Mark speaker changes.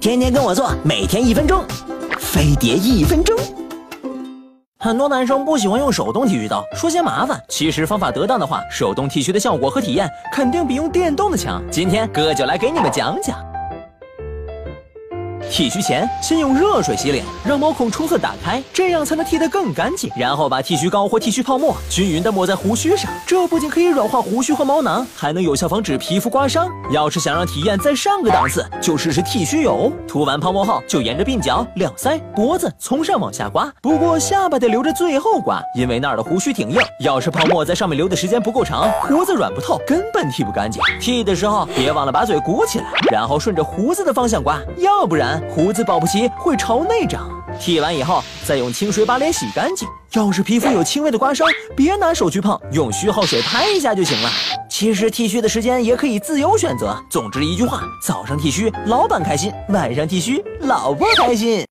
Speaker 1: 天天跟我做，每天一分钟，飞碟一分钟。
Speaker 2: 很多男生不喜欢用手动剃须刀，说嫌麻烦。其实方法得当的话，手动剃须的效果和体验肯定比用电动的强。今天哥就来给你们讲讲。剃须前，先用热水洗脸，让毛孔充分打开，这样才能剃得更干净。然后把剃须膏或剃须泡沫均匀地抹在胡须上，这不仅可以软化胡须和毛囊，还能有效防止皮肤刮伤。要是想让体验再上个档次，就试试剃须油。涂完泡沫后，就沿着鬓角、两腮、脖子从上往下刮，不过下巴得留着最后刮，因为那儿的胡须挺硬。要是泡沫在上面留的时间不够长，胡子软不透，根本剃不干净。剃的时候别忘了把嘴鼓起来，然后顺着胡子的方向刮，要不然。胡子保不齐会朝内长。剃完以后，再用清水把脸洗干净。要是皮肤有轻微的刮伤，别拿手去碰，用虚耗水拍一下就行了。其实剃须的时间也可以自由选择。总之一句话，早上剃须，老板开心；晚上剃须，老婆开心。